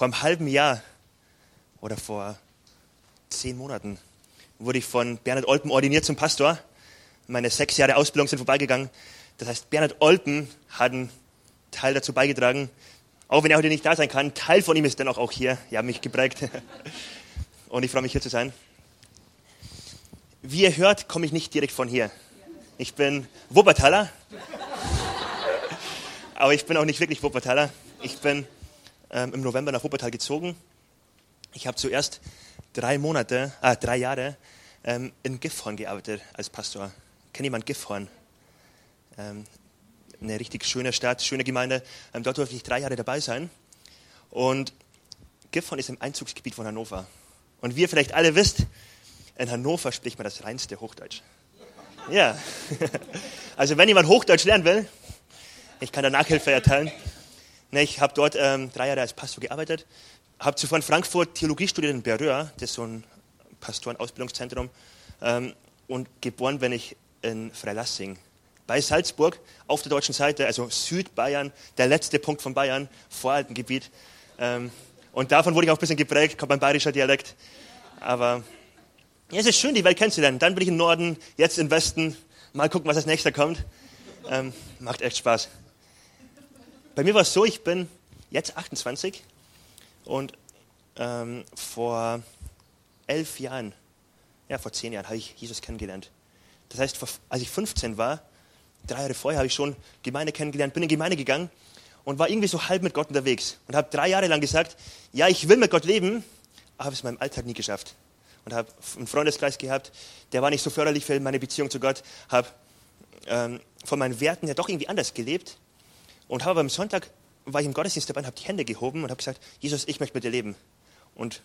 vor einem halben Jahr oder vor zehn Monaten wurde ich von Bernhard Olpen ordiniert zum Pastor. Meine sechs Jahre Ausbildung sind vorbeigegangen. Das heißt, Bernhard Olpen hat einen Teil dazu beigetragen, auch wenn er heute nicht da sein kann. Ein Teil von ihm ist dennoch auch hier. Er hat mich geprägt. Und ich freue mich, hier zu sein. Wie ihr hört, komme ich nicht direkt von hier. Ich bin Wuppertaler. Aber ich bin auch nicht wirklich Wuppertaler. Ich bin ähm, im November nach Wuppertal gezogen. Ich habe zuerst drei Monate, äh, drei Jahre ähm, in Gifhorn gearbeitet als Pastor. Kennt jemand Gifhorn? Ähm, eine richtig schöne Stadt, schöne Gemeinde. Ähm, dort durfte ich drei Jahre dabei sein. Und Gifhorn ist im Einzugsgebiet von Hannover. Und wie ihr vielleicht alle wisst, in Hannover spricht man das reinste Hochdeutsch. Ja. Also wenn jemand Hochdeutsch lernen will, ich kann da Nachhilfe erteilen. Ne, ich habe dort ähm, drei Jahre als Pastor gearbeitet, habe zuvor in Frankfurt Theologie studiert in Berühr, das ist so ein Pastorenausbildungszentrum, ähm, und geboren bin ich in Freilassing bei Salzburg auf der deutschen Seite, also Südbayern, der letzte Punkt von Bayern, Voralpengebiet. Ähm, und davon wurde ich auch ein bisschen geprägt, kommt mein bayerischer Dialekt. Aber ja, es ist schön, die Welt kennenzulernen. Dann bin ich im Norden, jetzt im Westen. Mal gucken, was als nächster kommt. Ähm, macht echt Spaß. Bei mir war es so, ich bin jetzt 28 und ähm, vor elf Jahren, ja, vor zehn Jahren habe ich Jesus kennengelernt. Das heißt, als ich 15 war, drei Jahre vorher habe ich schon Gemeinde kennengelernt, bin in Gemeinde gegangen und war irgendwie so halb mit Gott unterwegs und habe drei Jahre lang gesagt, ja, ich will mit Gott leben, aber habe es in meinem Alltag nie geschafft. Und habe einen Freundeskreis gehabt, der war nicht so förderlich für meine Beziehung zu Gott, habe ähm, von meinen Werten ja doch irgendwie anders gelebt und habe am Sonntag, war ich im Gottesdienst dabei und habe die Hände gehoben und habe gesagt, Jesus, ich möchte mit dir leben. Und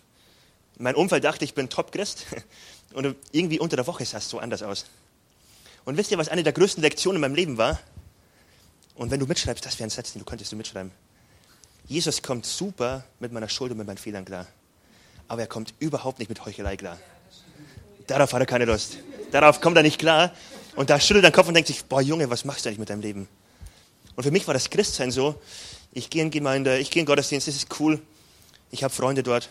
mein Umfeld dachte, ich bin Top-Christ und irgendwie unter der Woche sah es so anders aus. Und wisst ihr, was eine der größten Lektionen in meinem Leben war? Und wenn du mitschreibst, das wäre ein Satz, den du könntest du mitschreiben. Jesus kommt super mit meiner Schuld und mit meinen Fehlern klar. Aber er kommt überhaupt nicht mit Heuchelei klar. Darauf hat er keine Lust. Darauf kommt er nicht klar. Und da schüttelt er den Kopf und denkt sich, boah Junge, was machst du eigentlich mit deinem Leben? Und für mich war das Christsein so, ich gehe in Gemeinde, ich gehe in Gottesdienst, das ist cool. Ich habe Freunde dort.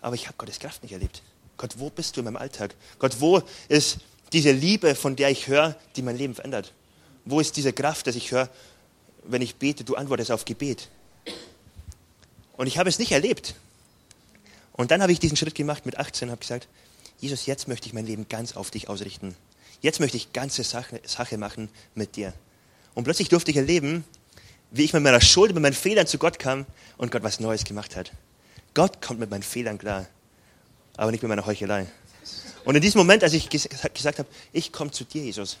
Aber ich habe Gottes Kraft nicht erlebt. Gott, wo bist du in meinem Alltag? Gott, wo ist diese Liebe, von der ich höre, die mein Leben verändert? Wo ist diese Kraft, dass ich höre, wenn ich bete, du antwortest auf Gebet? Und ich habe es nicht erlebt. Und dann habe ich diesen Schritt gemacht mit 18 und habe gesagt, Jesus, jetzt möchte ich mein Leben ganz auf dich ausrichten. Jetzt möchte ich ganze Sache, Sache machen mit dir. Und plötzlich durfte ich erleben, wie ich mit meiner Schuld, mit meinen Fehlern zu Gott kam und Gott was Neues gemacht hat. Gott kommt mit meinen Fehlern klar, aber nicht mit meiner Heuchelei. Und in diesem Moment, als ich gesagt habe, ich komme zu dir, Jesus,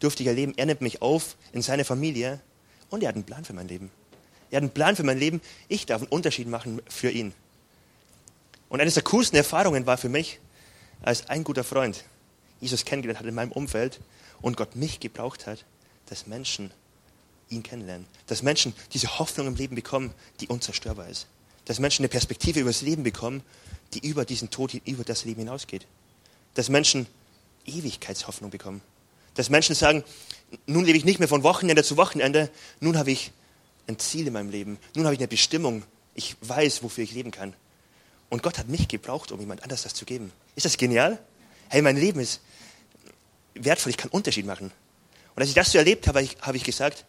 durfte ich erleben, er nimmt mich auf in seine Familie und er hat einen Plan für mein Leben. Er hat einen Plan für mein Leben. Ich darf einen Unterschied machen für ihn. Und eines der coolsten Erfahrungen war für mich, als ein guter Freund Jesus kennengelernt hat in meinem Umfeld und Gott mich gebraucht hat, dass Menschen ihn kennenlernen. Dass Menschen diese Hoffnung im Leben bekommen, die unzerstörbar ist. Dass Menschen eine Perspektive über das Leben bekommen, die über diesen Tod, über das Leben hinausgeht dass Menschen Ewigkeitshoffnung bekommen. Dass Menschen sagen, nun lebe ich nicht mehr von Wochenende zu Wochenende, nun habe ich ein Ziel in meinem Leben, nun habe ich eine Bestimmung, ich weiß, wofür ich leben kann. Und Gott hat mich gebraucht, um jemand anders das zu geben. Ist das genial? Hey, mein Leben ist wertvoll, ich kann Unterschied machen. Und als ich das so erlebt habe, habe ich gesagt,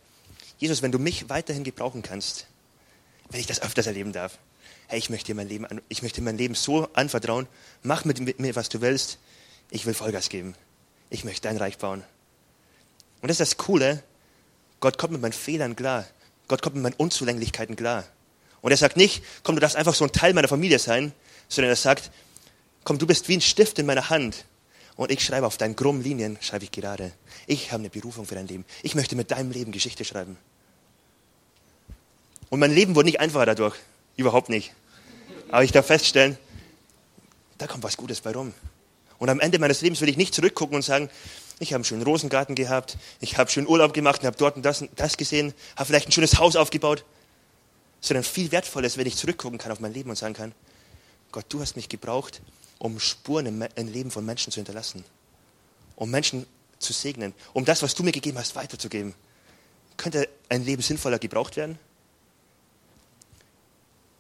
Jesus, wenn du mich weiterhin gebrauchen kannst, wenn ich das öfters erleben darf, hey, ich möchte dir mein Leben, ich möchte mein Leben so anvertrauen, mach mit mir, was du willst, ich will Vollgas geben. Ich möchte dein Reich bauen. Und das ist das Coole, Gott kommt mit meinen Fehlern klar. Gott kommt mit meinen Unzulänglichkeiten klar. Und er sagt nicht, komm, du darfst einfach so ein Teil meiner Familie sein, sondern er sagt, komm, du bist wie ein Stift in meiner Hand. Und ich schreibe auf deinen krummen Linien, schreibe ich gerade. Ich habe eine Berufung für dein Leben. Ich möchte mit deinem Leben Geschichte schreiben. Und mein Leben wurde nicht einfacher dadurch. Überhaupt nicht. Aber ich darf feststellen, da kommt was Gutes bei rum. Und am Ende meines Lebens will ich nicht zurückgucken und sagen, ich habe einen schönen Rosengarten gehabt, ich habe schön Urlaub gemacht und habe dort und das, das gesehen, habe vielleicht ein schönes Haus aufgebaut. Sondern viel wertvoller wenn ich zurückgucken kann auf mein Leben und sagen kann, Gott, du hast mich gebraucht, um Spuren im, im Leben von Menschen zu hinterlassen. Um Menschen zu segnen. Um das, was du mir gegeben hast, weiterzugeben. Könnte ein Leben sinnvoller gebraucht werden?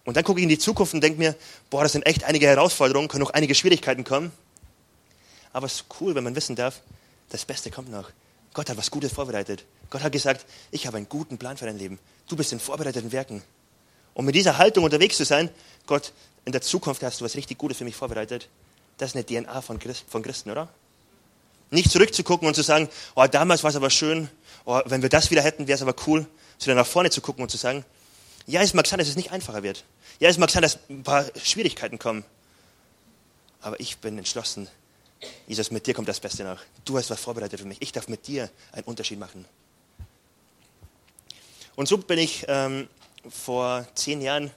Und dann gucke ich in die Zukunft und denke mir, boah, das sind echt einige Herausforderungen, können noch einige Schwierigkeiten kommen. Aber es ist cool, wenn man wissen darf, das Beste kommt noch. Gott hat was Gutes vorbereitet. Gott hat gesagt, ich habe einen guten Plan für dein Leben. Du bist in vorbereiteten Werken. Und mit dieser Haltung unterwegs zu sein, Gott, in der Zukunft hast du was richtig Gutes für mich vorbereitet. Das ist eine DNA von, Christ, von Christen, oder? Nicht zurückzugucken und zu sagen, oh, damals war es aber schön, oh, wenn wir das wieder hätten, wäre es aber cool, sondern nach vorne zu gucken und zu sagen, ja, es mag sein, dass es nicht einfacher wird. Ja, es mag sein, dass ein paar Schwierigkeiten kommen. Aber ich bin entschlossen, Jesus, mit dir kommt das Beste nach. Du hast was vorbereitet für mich. Ich darf mit dir einen Unterschied machen. Und so bin ich ähm, vor zehn Jahren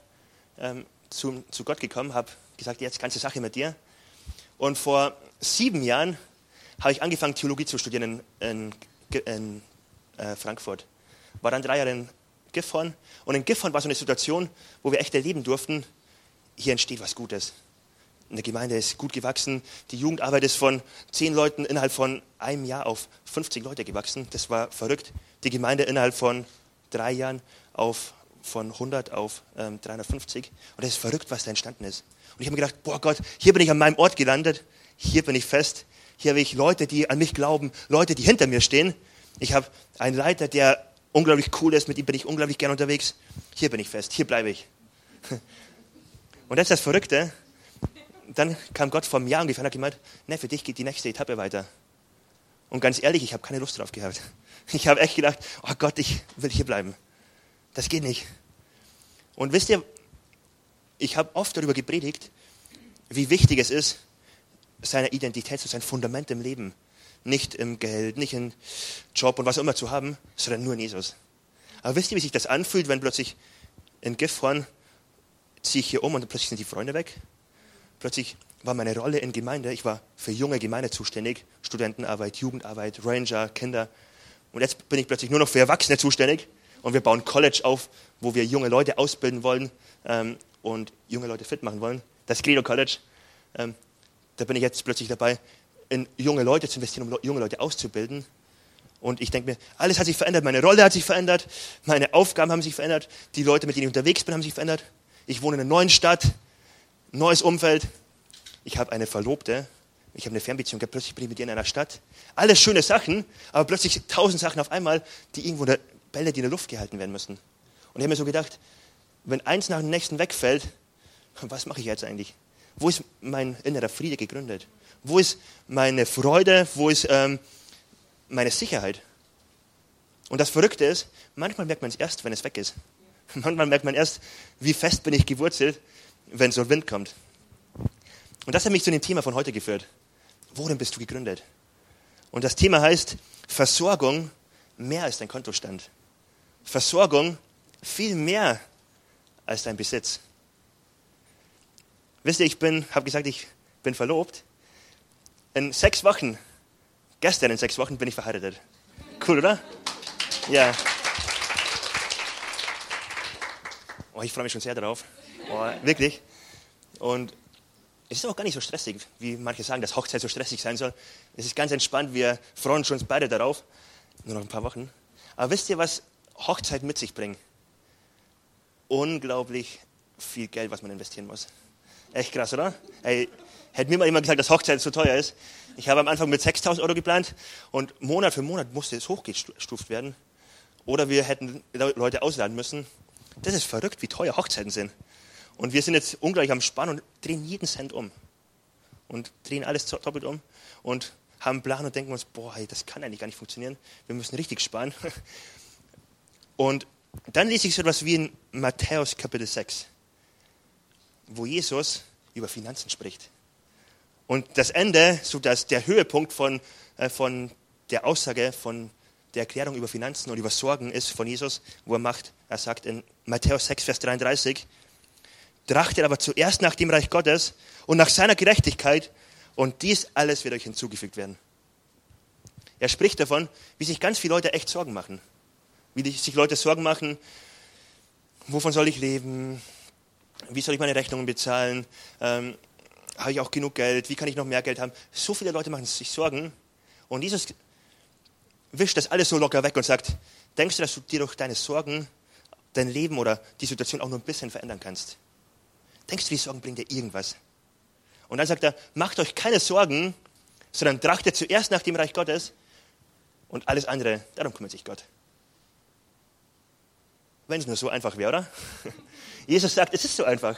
ähm, zu, zu Gott gekommen, habe gesagt, jetzt ganze Sache mit dir. Und vor sieben Jahren habe ich angefangen, Theologie zu studieren in, in, in äh, Frankfurt. War dann drei Jahre in Gifhorn. Und in Gifhorn war so eine Situation, wo wir echt erleben durften, hier entsteht was Gutes. Eine Gemeinde ist gut gewachsen. Die Jugendarbeit ist von zehn Leuten innerhalb von einem Jahr auf 50 Leute gewachsen. Das war verrückt. Die Gemeinde innerhalb von drei Jahren auf, von 100 auf ähm, 350. Und das ist verrückt, was da entstanden ist. Und ich habe mir gedacht, boah Gott, hier bin ich an meinem Ort gelandet. Hier bin ich fest. Hier habe ich Leute, die an mich glauben. Leute, die hinter mir stehen. Ich habe einen Leiter, der unglaublich cool ist. Mit ihm bin ich unglaublich gern unterwegs. Hier bin ich fest. Hier bleibe ich. Und das ist das Verrückte. Dann kam Gott vor einem Jahr ungefähr und hat gemeint, ne, für dich geht die nächste Etappe weiter. Und ganz ehrlich, ich habe keine Lust drauf gehabt. Ich habe echt gedacht, oh Gott, ich will hier bleiben. Das geht nicht. Und wisst ihr, ich habe oft darüber gepredigt, wie wichtig es ist, seine Identität, sein Fundament im Leben, nicht im Geld, nicht im Job und was auch immer zu haben, sondern nur in Jesus. Aber wisst ihr, wie sich das anfühlt, wenn plötzlich in Gifhorn ziehe ich hier um und plötzlich sind die Freunde weg? Plötzlich war meine Rolle in Gemeinde, ich war für junge Gemeinde zuständig, Studentenarbeit, Jugendarbeit, Ranger, Kinder. Und jetzt bin ich plötzlich nur noch für Erwachsene zuständig und wir bauen College auf, wo wir junge Leute ausbilden wollen ähm, und junge Leute fit machen wollen. Das Credo College. Ähm, da bin ich jetzt plötzlich dabei, in junge Leute zu investieren, um junge Leute auszubilden. Und ich denke mir, alles hat sich verändert, meine Rolle hat sich verändert, meine Aufgaben haben sich verändert, die Leute, mit denen ich unterwegs bin, haben sich verändert. Ich wohne in einer neuen Stadt, neues Umfeld. Ich habe eine Verlobte, ich habe eine Fernbeziehung, plötzlich bin ich mit ihr in einer Stadt. Alles schöne Sachen, aber plötzlich tausend Sachen auf einmal, die irgendwo der Bälle, die in der Luft gehalten werden müssen. Und ich habe mir so gedacht, wenn eins nach dem nächsten wegfällt, was mache ich jetzt eigentlich? Wo ist mein innerer Friede gegründet? Wo ist meine Freude? Wo ist ähm, meine Sicherheit? Und das Verrückte ist, manchmal merkt man es erst, wenn es weg ist. Manchmal merkt man erst, wie fest bin ich gewurzelt, wenn so ein Wind kommt. Und das hat mich zu dem Thema von heute geführt. Worin bist du gegründet? Und das Thema heißt Versorgung mehr als dein Kontostand. Versorgung viel mehr als dein Besitz. Wisst ihr, ich bin, habe gesagt, ich bin verlobt. In sechs Wochen, gestern in sechs Wochen bin ich verheiratet. Cool, oder? Ja. Oh, ich freue mich schon sehr darauf. Oh, wirklich. Und es ist auch gar nicht so stressig, wie manche sagen, dass Hochzeit so stressig sein soll. Es ist ganz entspannt, wir freuen uns beide darauf. Nur noch ein paar Wochen. Aber wisst ihr, was Hochzeit mit sich bringt? Unglaublich viel Geld, was man investieren muss. Echt krass, oder? Hey, hätte mir mal jemand gesagt, dass Hochzeit so teuer ist. Ich habe am Anfang mit 6000 Euro geplant und Monat für Monat musste es hochgestuft werden. Oder wir hätten Leute ausladen müssen. Das ist verrückt, wie teuer Hochzeiten sind. Und wir sind jetzt ungleich am Spann und drehen jeden Cent um. Und drehen alles doppelt um. Und haben einen Plan und denken uns, boah, das kann eigentlich gar nicht funktionieren. Wir müssen richtig sparen. Und dann lese ich so etwas wie in Matthäus Kapitel 6, wo Jesus über Finanzen spricht. Und das Ende, so dass der Höhepunkt von, äh, von der Aussage, von der Erklärung über Finanzen und über Sorgen ist von Jesus, wo er macht, er sagt in Matthäus 6, Vers 33, trachtet aber zuerst nach dem Reich Gottes und nach seiner Gerechtigkeit und dies alles wird euch hinzugefügt werden. Er spricht davon, wie sich ganz viele Leute echt Sorgen machen. Wie sich Leute Sorgen machen, wovon soll ich leben? Wie soll ich meine Rechnungen bezahlen? Ähm, habe ich auch genug Geld? Wie kann ich noch mehr Geld haben? So viele Leute machen sich Sorgen. Und Jesus wischt das alles so locker weg und sagt, denkst du, dass du dir durch deine Sorgen dein Leben oder die Situation auch nur ein bisschen verändern kannst? Denkst du, die Sorgen bringen dir irgendwas? Und dann sagt er, macht euch keine Sorgen, sondern trachtet zuerst nach dem Reich Gottes und alles andere, darum kümmert sich Gott. Wenn es nur so einfach wäre, oder? Jesus sagt, es ist so einfach.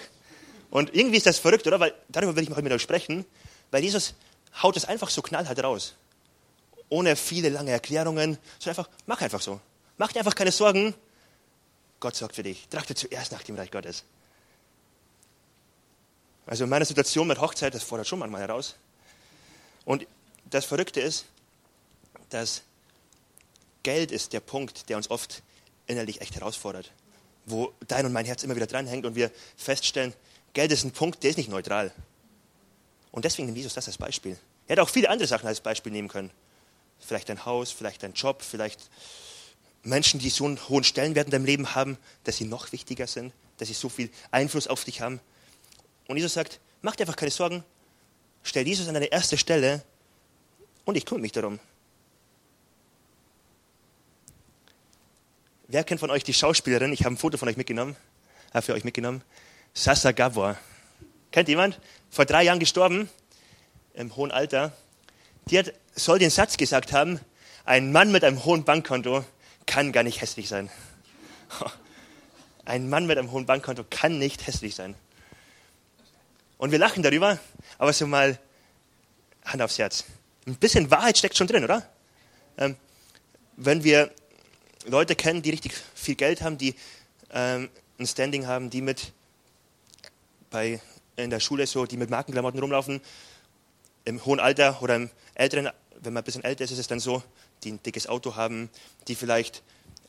Und irgendwie ist das verrückt, oder? Weil darüber will ich heute mit euch sprechen, weil Jesus haut es einfach so knallhart raus. Ohne viele lange Erklärungen, sondern einfach, mach einfach so. Mach dir einfach keine Sorgen. Gott sorgt für dich. Trachte zuerst nach dem Reich Gottes. Also in meiner Situation mit Hochzeit, das fordert schon manchmal heraus. Und das Verrückte ist, dass Geld ist der Punkt, der uns oft innerlich echt herausfordert. Wo dein und mein Herz immer wieder dranhängt und wir feststellen, Geld ist ein Punkt, der ist nicht neutral. Und deswegen nimmt Jesus das als Beispiel. Er hätte auch viele andere Sachen als Beispiel nehmen können. Vielleicht ein Haus, vielleicht ein Job, vielleicht Menschen, die so einen hohen Stellenwert in deinem Leben haben, dass sie noch wichtiger sind, dass sie so viel Einfluss auf dich haben. Und Jesus sagt, mach dir einfach keine Sorgen, stell Jesus an deine erste Stelle und ich kümmere mich darum. Wer kennt von euch die Schauspielerin? Ich habe ein Foto von euch mitgenommen, habe für euch mitgenommen. Sasa Gabor. Kennt jemand? Vor drei Jahren gestorben, im hohen Alter. Die hat, soll den Satz gesagt haben, ein Mann mit einem hohen Bankkonto kann gar nicht hässlich sein. Ein Mann mit einem hohen Bankkonto kann nicht hässlich sein. Und wir lachen darüber, aber so mal Hand aufs Herz. Ein bisschen Wahrheit steckt schon drin, oder? Ähm, wenn wir Leute kennen, die richtig viel Geld haben, die ähm, ein Standing haben, die mit bei, in der Schule so, die mit Markenklamotten rumlaufen, im hohen Alter oder im älteren, wenn man ein bisschen älter ist, ist es dann so, die ein dickes Auto haben, die vielleicht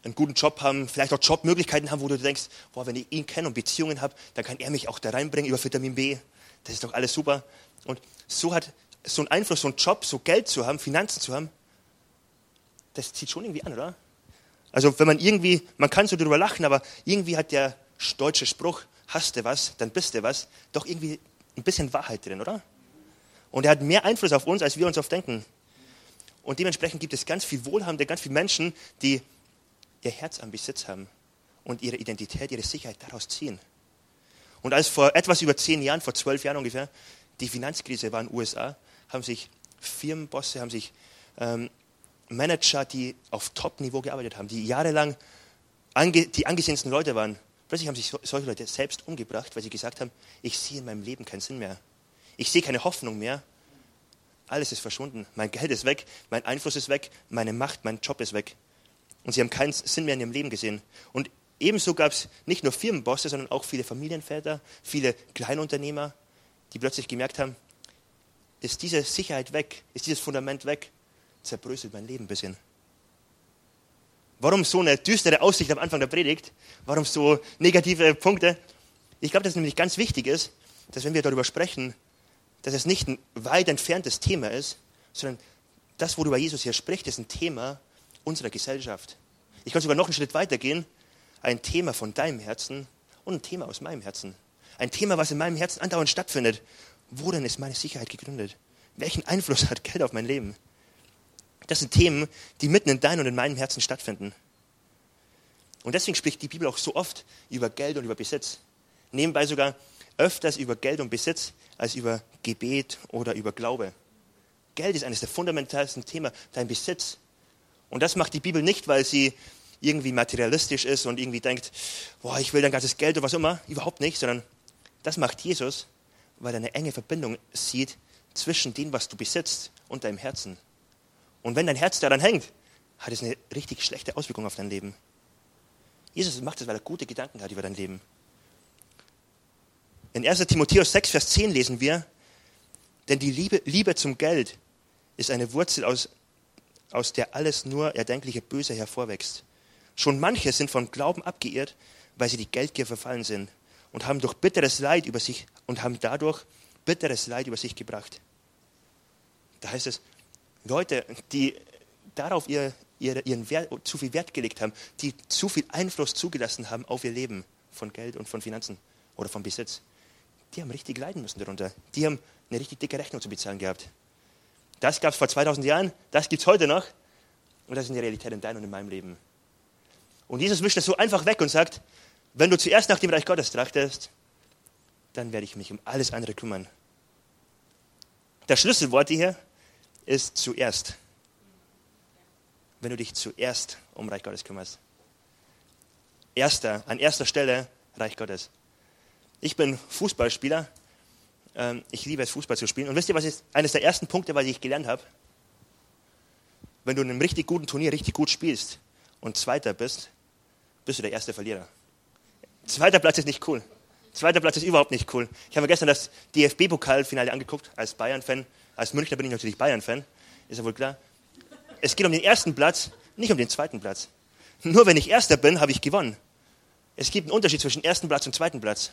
einen guten Job haben, vielleicht auch Jobmöglichkeiten haben, wo du denkst, boah, wenn ich ihn kenne und Beziehungen habe, dann kann er mich auch da reinbringen über Vitamin B. Das ist doch alles super. Und so hat so ein Einfluss, so ein Job, so Geld zu haben, Finanzen zu haben, das zieht schon irgendwie an, oder? Also wenn man irgendwie, man kann so darüber lachen, aber irgendwie hat der deutsche Spruch, hast du was, dann bist du was, doch irgendwie ein bisschen Wahrheit drin, oder? Und er hat mehr Einfluss auf uns, als wir uns oft denken. Und dementsprechend gibt es ganz viel Wohlhabende, ganz viele Menschen, die ihr Herz am Besitz haben und ihre Identität, ihre Sicherheit daraus ziehen. Und als vor etwas über zehn Jahren, vor zwölf Jahren ungefähr, die Finanzkrise war in den USA, haben sich Firmenbosse, haben sich ähm, Manager, die auf Top-Niveau gearbeitet haben, die jahrelang ange die angesehensten Leute waren, plötzlich haben sich so, solche Leute selbst umgebracht, weil sie gesagt haben, ich sehe in meinem Leben keinen Sinn mehr. Ich sehe keine Hoffnung mehr. Alles ist verschwunden. Mein Geld ist weg, mein Einfluss ist weg, meine Macht, mein Job ist weg. Und sie haben keinen Sinn mehr in ihrem Leben gesehen. Und ebenso gab es nicht nur Firmenbosse, sondern auch viele Familienväter, viele Kleinunternehmer, die plötzlich gemerkt haben, ist diese Sicherheit weg, ist dieses Fundament weg, zerbröselt mein Leben ein bisschen. Warum so eine düstere Aussicht am Anfang der Predigt? Warum so negative Punkte? Ich glaube, dass es nämlich ganz wichtig ist, dass wenn wir darüber sprechen, dass es nicht ein weit entferntes Thema ist, sondern das, worüber Jesus hier spricht, ist ein Thema unserer Gesellschaft. Ich kann sogar noch einen Schritt weiter gehen. Ein Thema von deinem Herzen und ein Thema aus meinem Herzen. Ein Thema, was in meinem Herzen andauernd stattfindet. Worin ist meine Sicherheit gegründet? Welchen Einfluss hat Geld auf mein Leben? Das sind Themen, die mitten in deinem und in meinem Herzen stattfinden. Und deswegen spricht die Bibel auch so oft über Geld und über Besitz. Nebenbei sogar öfters über Geld und Besitz als über Gebet oder über Glaube. Geld ist eines der fundamentalsten Themen, dein Besitz. Und das macht die Bibel nicht, weil sie irgendwie materialistisch ist und irgendwie denkt, boah, ich will dein ganzes Geld oder was immer. Überhaupt nicht, sondern das macht Jesus, weil er eine enge Verbindung sieht zwischen dem, was du besitzt und deinem Herzen. Und wenn dein Herz daran hängt, hat es eine richtig schlechte Auswirkung auf dein Leben. Jesus macht das, weil er gute Gedanken hat über dein Leben. In 1 Timotheus 6, Vers 10 lesen wir, denn die Liebe, Liebe zum Geld ist eine Wurzel, aus, aus der alles nur erdenkliche Böse hervorwächst. Schon manche sind vom Glauben abgeirrt, weil sie die Geldgier verfallen sind und haben durch bitteres Leid über sich und haben dadurch bitteres Leid über sich gebracht. Da heißt es, Leute, die darauf ihr, ihr, ihren Wert, zu viel Wert gelegt haben, die zu viel Einfluss zugelassen haben auf ihr Leben von Geld und von Finanzen oder vom Besitz, die haben richtig leiden müssen darunter. Die haben eine richtig dicke Rechnung zu bezahlen gehabt. Das gab es vor 2000 Jahren, das gibt es heute noch und das ist eine Realität in deinem und in meinem Leben. Und Jesus wischt das so einfach weg und sagt, wenn du zuerst nach dem Reich Gottes trachtest, dann werde ich mich um alles andere kümmern. Das Schlüsselwort hier ist zuerst. Wenn du dich zuerst um Reich Gottes kümmerst. Erster, an erster Stelle Reich Gottes. Ich bin Fußballspieler. Ähm, ich liebe es, Fußball zu spielen. Und wisst ihr, was ist eines der ersten Punkte, was ich gelernt habe? Wenn du in einem richtig guten Turnier richtig gut spielst und Zweiter bist, bist du der erste Verlierer. Zweiter Platz ist nicht cool. Zweiter Platz ist überhaupt nicht cool. Ich habe mir gestern das DFB-Pokalfinale angeguckt, als Bayern-Fan. Als Münchner bin ich natürlich Bayern-Fan, ist ja wohl klar. Es geht um den ersten Platz, nicht um den zweiten Platz. Nur wenn ich Erster bin, habe ich gewonnen. Es gibt einen Unterschied zwischen ersten Platz und zweiten Platz.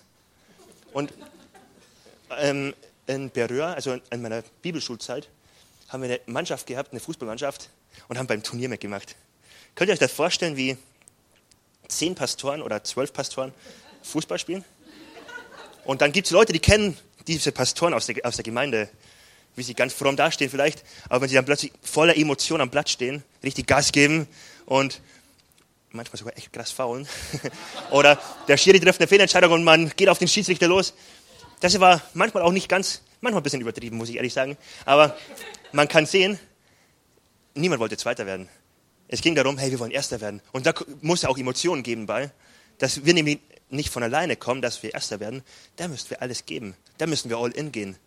Und ähm, in Berühr, also in meiner Bibelschulzeit, haben wir eine Mannschaft gehabt, eine Fußballmannschaft, und haben beim Turnier mitgemacht. Könnt ihr euch das vorstellen, wie zehn Pastoren oder zwölf Pastoren Fußball spielen? Und dann gibt es Leute, die kennen diese Pastoren aus der, aus der Gemeinde, wie sie ganz fromm dastehen vielleicht, aber wenn sie dann plötzlich voller Emotion am Blatt stehen, richtig Gas geben und manchmal sogar echt krass faulen, oder der Schiri trifft eine Fehlentscheidung und man geht auf den Schiedsrichter los. Das war manchmal auch nicht ganz, manchmal ein bisschen übertrieben, muss ich ehrlich sagen, aber man kann sehen, niemand wollte Zweiter werden. Es ging darum, hey, wir wollen Erster werden. Und da muss es auch Emotionen geben bei, dass wir nämlich nicht von alleine kommen, dass wir Erster werden. Da müssen wir alles geben. Da müssen wir all in gehen.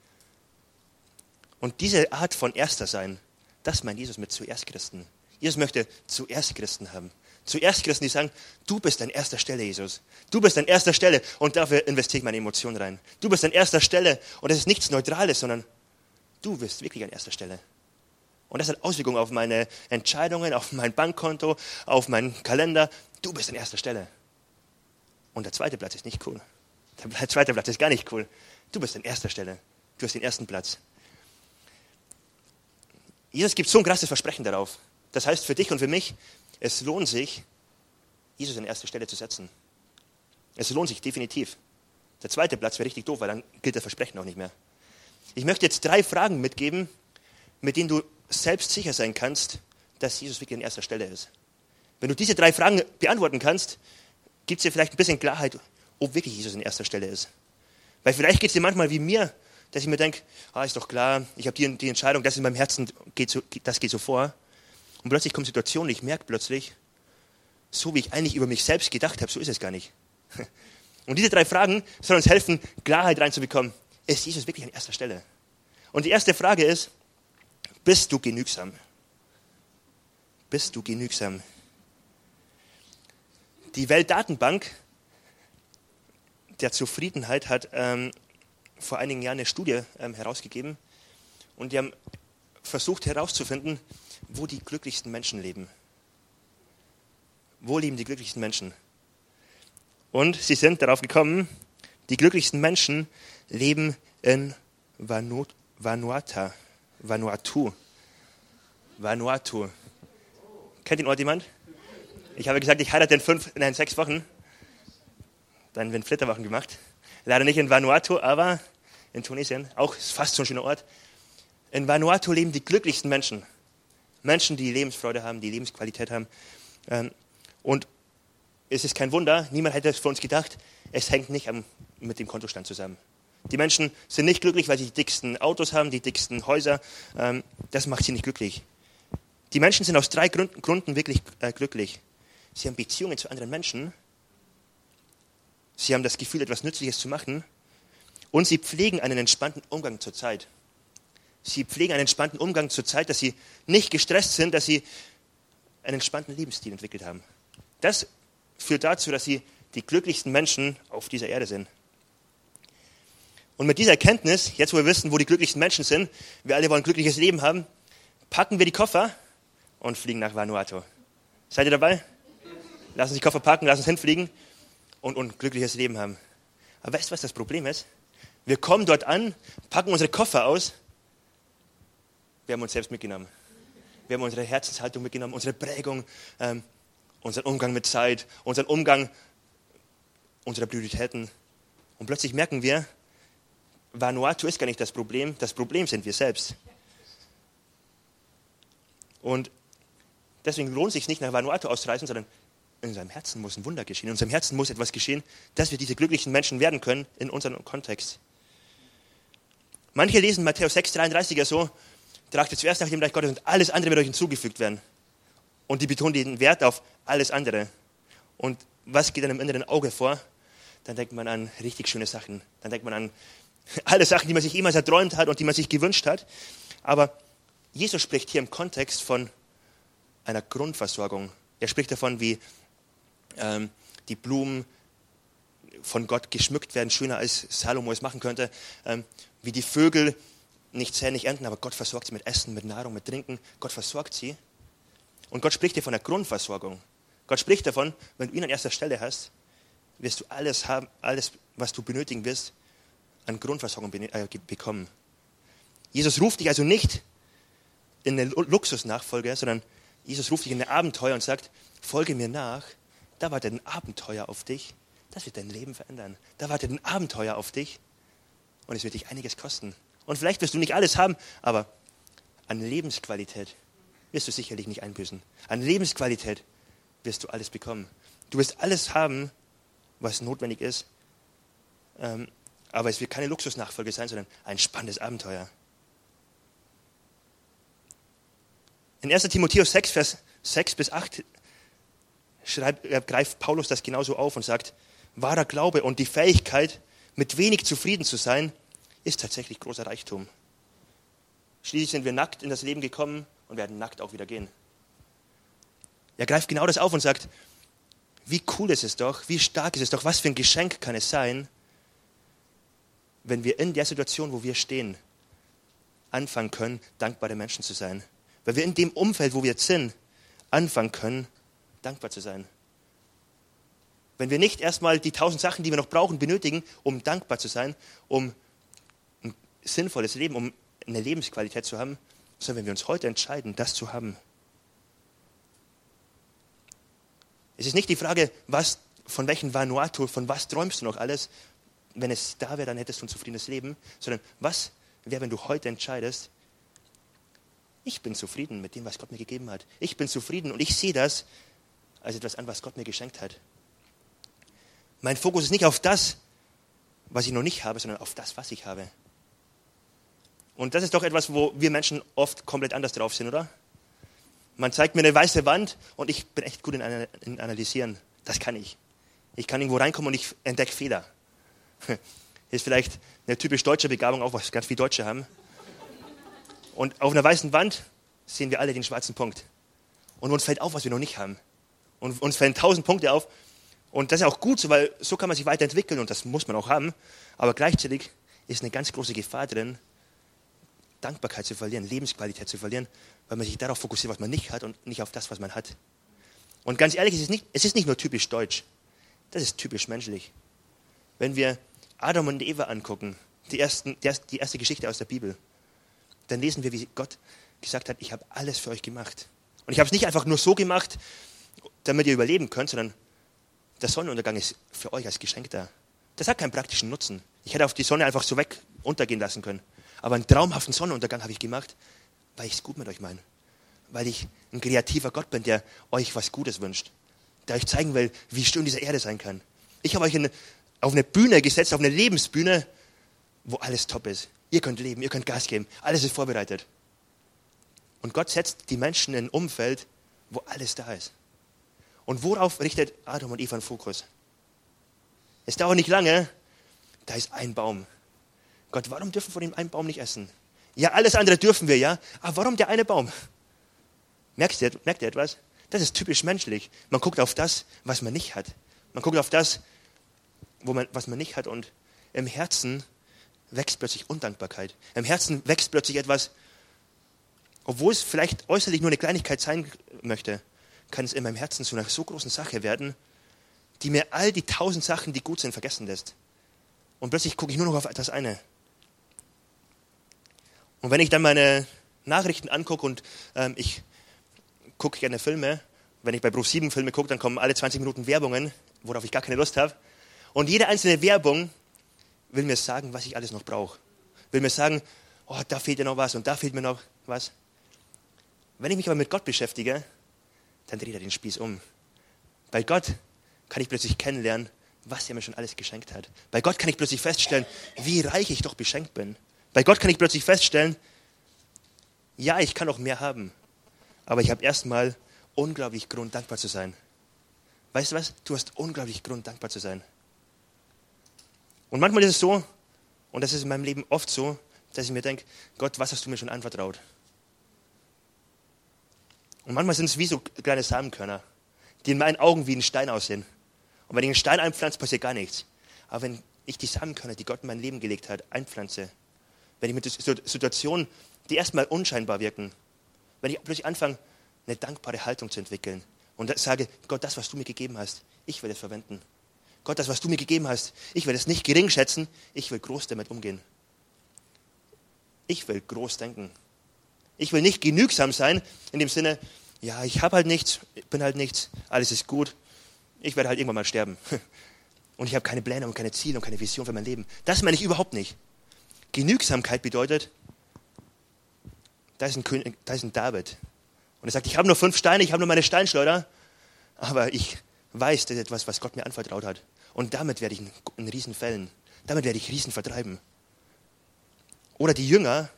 Und diese Art von Erster sein, das meint Jesus mit zuerst Christen. Jesus möchte zuerst Christen haben. Zuerst Christen, die sagen, du bist an erster Stelle, Jesus. Du bist an erster Stelle und dafür investiere ich meine Emotionen rein. Du bist an erster Stelle und es ist nichts Neutrales, sondern du bist wirklich an erster Stelle. Und das hat Auswirkungen auf meine Entscheidungen, auf mein Bankkonto, auf meinen Kalender. Du bist an erster Stelle. Und der zweite Platz ist nicht cool. Der zweite Platz ist gar nicht cool. Du bist an erster Stelle. Du hast den ersten Platz. Jesus gibt so ein krasses Versprechen darauf. Das heißt für dich und für mich, es lohnt sich, Jesus an erste Stelle zu setzen. Es lohnt sich definitiv. Der zweite Platz wäre richtig doof, weil dann gilt das Versprechen auch nicht mehr. Ich möchte jetzt drei Fragen mitgeben, mit denen du selbst sicher sein kannst, dass Jesus wirklich an erster Stelle ist. Wenn du diese drei Fragen beantworten kannst, gibt es dir vielleicht ein bisschen Klarheit, ob wirklich Jesus an erster Stelle ist. Weil vielleicht geht es dir manchmal wie mir, dass ich mir denke, ah, ist doch klar, ich habe die, die Entscheidung, das in meinem Herzen geht so, das geht so vor. Und plötzlich kommt Situationen, ich merke plötzlich, so wie ich eigentlich über mich selbst gedacht habe, so ist es gar nicht. Und diese drei Fragen sollen uns helfen, Klarheit reinzubekommen. Ist Jesus wirklich an erster Stelle? Und die erste Frage ist, bist du genügsam? Bist du genügsam? Die Weltdatenbank der Zufriedenheit hat ähm, vor einigen Jahren eine Studie ähm, herausgegeben und die haben versucht herauszufinden, wo die glücklichsten Menschen leben. Wo leben die glücklichsten Menschen? Und sie sind darauf gekommen, die glücklichsten Menschen leben in Vanuatu. Vanuatu. Vanuatu. Kennt den Ort jemand? Ich habe gesagt, ich heirate in fünf, nein, sechs Wochen. Dann werden Flitterwochen gemacht. Leider nicht in Vanuatu, aber in Tunesien. Auch fast so ein schöner Ort. In Vanuatu leben die glücklichsten Menschen. Menschen, die Lebensfreude haben, die Lebensqualität haben. Ähm, und es ist kein Wunder, niemand hätte es für uns gedacht, es hängt nicht mit dem Kontostand zusammen. Die Menschen sind nicht glücklich, weil sie die dicksten Autos haben, die dicksten Häuser. Ähm, das macht sie nicht glücklich. Die Menschen sind aus drei Gründen wirklich äh, glücklich. Sie haben Beziehungen zu anderen Menschen. Sie haben das Gefühl, etwas Nützliches zu machen. Und sie pflegen einen entspannten Umgang zur Zeit. Sie pflegen einen entspannten Umgang zur Zeit, dass sie nicht gestresst sind, dass sie einen entspannten Lebensstil entwickelt haben. Das führt dazu, dass sie die glücklichsten Menschen auf dieser Erde sind. Und mit dieser Erkenntnis, jetzt wo wir wissen, wo die glücklichsten Menschen sind, wir alle wollen ein glückliches Leben haben, packen wir die Koffer und fliegen nach Vanuatu. Seid ihr dabei? Lass uns die Koffer packen, lass uns hinfliegen und ein glückliches Leben haben. Aber weißt du, was das Problem ist? Wir kommen dort an, packen unsere Koffer aus, wir haben uns selbst mitgenommen. Wir haben unsere Herzenshaltung mitgenommen, unsere Prägung, ähm, unseren Umgang mit Zeit, unseren Umgang, unsere Prioritäten. Und plötzlich merken wir, Vanuatu ist gar nicht das Problem, das Problem sind wir selbst. Und deswegen lohnt es sich nicht nach Vanuatu auszureisen, sondern in unserem Herzen muss ein Wunder geschehen. In unserem Herzen muss etwas geschehen, dass wir diese glücklichen Menschen werden können in unserem Kontext. Manche lesen Matthäus 6, 33 ja so, trachtet zuerst nach dem Reich Gottes und alles andere wird euch hinzugefügt werden. Und die betonen den Wert auf alles andere. Und was geht dann im inneren Auge vor? Dann denkt man an richtig schöne Sachen. Dann denkt man an alle Sachen, die man sich jemals erträumt hat und die man sich gewünscht hat. Aber Jesus spricht hier im Kontext von einer Grundversorgung. Er spricht davon, wie ähm, die Blumen von Gott geschmückt werden, schöner als Salomo es machen könnte, ähm, wie die Vögel nicht zählen, nicht ernten, aber Gott versorgt sie mit Essen, mit Nahrung, mit Trinken. Gott versorgt sie. Und Gott spricht hier von der Grundversorgung. Gott spricht davon, wenn du ihn an erster Stelle hast, wirst du alles haben, alles, was du benötigen wirst, an Grundversorgung äh, bekommen. Jesus ruft dich also nicht in eine Luxusnachfolge, sondern Jesus ruft dich in ein Abenteuer und sagt, folge mir nach, da wartet ein Abenteuer auf dich, das wird dein Leben verändern. Da wartet ein Abenteuer auf dich und es wird dich einiges kosten. Und vielleicht wirst du nicht alles haben, aber an Lebensqualität wirst du sicherlich nicht einbüßen. An Lebensqualität wirst du alles bekommen. Du wirst alles haben, was notwendig ist. Ähm, aber es wird keine Luxusnachfolge sein, sondern ein spannendes Abenteuer. In 1 Timotheus 6, Vers 6 bis 8 schreibt, greift Paulus das genauso auf und sagt, wahrer Glaube und die Fähigkeit, mit wenig zufrieden zu sein, ist tatsächlich großer Reichtum. Schließlich sind wir nackt in das Leben gekommen und werden nackt auch wieder gehen. Er greift genau das auf und sagt, wie cool ist es doch, wie stark ist es doch, was für ein Geschenk kann es sein, wenn wir in der Situation, wo wir stehen, anfangen können, dankbare Menschen zu sein. Weil wir in dem Umfeld, wo wir jetzt sind, anfangen können, dankbar zu sein. Wenn wir nicht erstmal die tausend Sachen, die wir noch brauchen, benötigen, um dankbar zu sein, um ein sinnvolles Leben, um eine Lebensqualität zu haben, sondern wenn wir uns heute entscheiden, das zu haben. Es ist nicht die Frage, was, von welchem Vanuatu, von was träumst du noch alles, wenn es da wäre, dann hättest du ein zufriedenes Leben, sondern was wäre, wenn du heute entscheidest, ich bin zufrieden mit dem, was Gott mir gegeben hat. Ich bin zufrieden und ich sehe das als etwas an, was Gott mir geschenkt hat. Mein Fokus ist nicht auf das, was ich noch nicht habe, sondern auf das, was ich habe. Und das ist doch etwas, wo wir Menschen oft komplett anders drauf sind, oder? Man zeigt mir eine weiße Wand und ich bin echt gut in, Analysieren. Das kann ich. Ich kann irgendwo reinkommen und ich entdecke Fehler. Ist vielleicht eine typisch deutsche Begabung, auch was ganz viele Deutsche haben. Und auf einer weißen Wand sehen wir alle den schwarzen Punkt. Und uns fällt auf, was wir noch nicht haben. Und uns fallen tausend Punkte auf. Und das ist auch gut so, weil so kann man sich weiterentwickeln und das muss man auch haben. Aber gleichzeitig ist eine ganz große Gefahr drin, Dankbarkeit zu verlieren, Lebensqualität zu verlieren, weil man sich darauf fokussiert, was man nicht hat und nicht auf das, was man hat. Und ganz ehrlich, es ist nicht, es ist nicht nur typisch deutsch. Das ist typisch menschlich. Wenn wir Adam und Eva angucken, die, ersten, die erste Geschichte aus der Bibel, dann lesen wir, wie Gott gesagt hat, ich habe alles für euch gemacht. Und ich habe es nicht einfach nur so gemacht, damit ihr überleben könnt, sondern der Sonnenuntergang ist für euch als Geschenk da. Das hat keinen praktischen Nutzen. Ich hätte auf die Sonne einfach so weg untergehen lassen können. Aber einen traumhaften Sonnenuntergang habe ich gemacht, weil ich es gut mit euch meine. Weil ich ein kreativer Gott bin, der euch was Gutes wünscht. Der euch zeigen will, wie schön diese Erde sein kann. Ich habe euch in, auf eine Bühne gesetzt, auf eine Lebensbühne, wo alles top ist. Ihr könnt leben, ihr könnt Gas geben, alles ist vorbereitet. Und Gott setzt die Menschen in ein Umfeld, wo alles da ist. Und worauf richtet Adam und Eva den Fokus? Es dauert nicht lange, da ist ein Baum. Gott, warum dürfen wir von dem einen Baum nicht essen? Ja, alles andere dürfen wir, ja. Aber warum der eine Baum? Merkst du, merkt ihr etwas? Das ist typisch menschlich. Man guckt auf das, was man nicht hat. Man guckt auf das, wo man, was man nicht hat. Und im Herzen wächst plötzlich Undankbarkeit. Im Herzen wächst plötzlich etwas, obwohl es vielleicht äußerlich nur eine Kleinigkeit sein möchte kann es in meinem Herzen zu einer so großen Sache werden, die mir all die tausend Sachen, die gut sind, vergessen lässt. Und plötzlich gucke ich nur noch auf das eine. Und wenn ich dann meine Nachrichten angucke und ähm, ich gucke gerne Filme, wenn ich bei Beruf 7 Filme gucke, dann kommen alle 20 Minuten Werbungen, worauf ich gar keine Lust habe. Und jede einzelne Werbung will mir sagen, was ich alles noch brauche. Will mir sagen, oh, da fehlt mir noch was und da fehlt mir noch was. Wenn ich mich aber mit Gott beschäftige, dann dreht er den Spieß um. Bei Gott kann ich plötzlich kennenlernen, was er mir schon alles geschenkt hat. Bei Gott kann ich plötzlich feststellen, wie reich ich doch beschenkt bin. Bei Gott kann ich plötzlich feststellen, ja, ich kann auch mehr haben, aber ich habe erstmal unglaublich Grund, dankbar zu sein. Weißt du was? Du hast unglaublich Grund, dankbar zu sein. Und manchmal ist es so, und das ist in meinem Leben oft so, dass ich mir denke, Gott, was hast du mir schon anvertraut? Und manchmal sind es wie so kleine Samenkörner, die in meinen Augen wie ein Stein aussehen. Und wenn ich einen Stein einpflanze, passiert gar nichts. Aber wenn ich die Samenkörner, die Gott in mein Leben gelegt hat, einpflanze, wenn ich mit Situationen, die erstmal unscheinbar wirken, wenn ich plötzlich anfange, eine dankbare Haltung zu entwickeln und sage, Gott, das, was du mir gegeben hast, ich will es verwenden. Gott, das, was du mir gegeben hast, ich will es nicht gering schätzen, ich will groß damit umgehen. Ich will groß denken. Ich will nicht genügsam sein, in dem Sinne, ja, ich habe halt nichts, bin halt nichts, alles ist gut, ich werde halt irgendwann mal sterben. Und ich habe keine Pläne und keine Ziele und keine Vision für mein Leben. Das meine ich überhaupt nicht. Genügsamkeit bedeutet, da ist ein, König, da ist ein David. Und er sagt, ich habe nur fünf Steine, ich habe nur meine Steinschleuder, aber ich weiß, das ist etwas, was Gott mir anvertraut hat. Und damit werde ich einen Riesen fällen. Damit werde ich Riesen vertreiben. Oder die Jünger,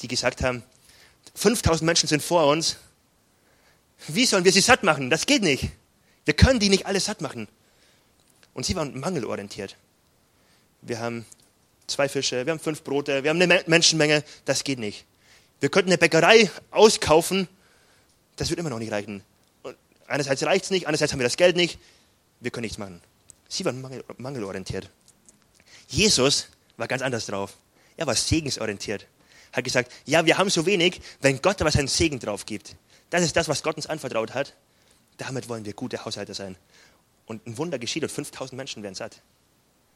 die gesagt haben, 5000 Menschen sind vor uns. Wie sollen wir sie satt machen? Das geht nicht. Wir können die nicht alle satt machen. Und sie waren mangelorientiert. Wir haben zwei Fische, wir haben fünf Brote, wir haben eine Menschenmenge. Das geht nicht. Wir könnten eine Bäckerei auskaufen. Das wird immer noch nicht reichen. Und einerseits reicht es nicht, andererseits haben wir das Geld nicht. Wir können nichts machen. Sie waren mangel, mangelorientiert. Jesus war ganz anders drauf. Er war segensorientiert. Hat gesagt, ja, wir haben so wenig, wenn Gott aber seinen Segen drauf gibt. Das ist das, was Gott uns anvertraut hat. Damit wollen wir gute Haushalter sein. Und ein Wunder geschieht und 5000 Menschen werden satt.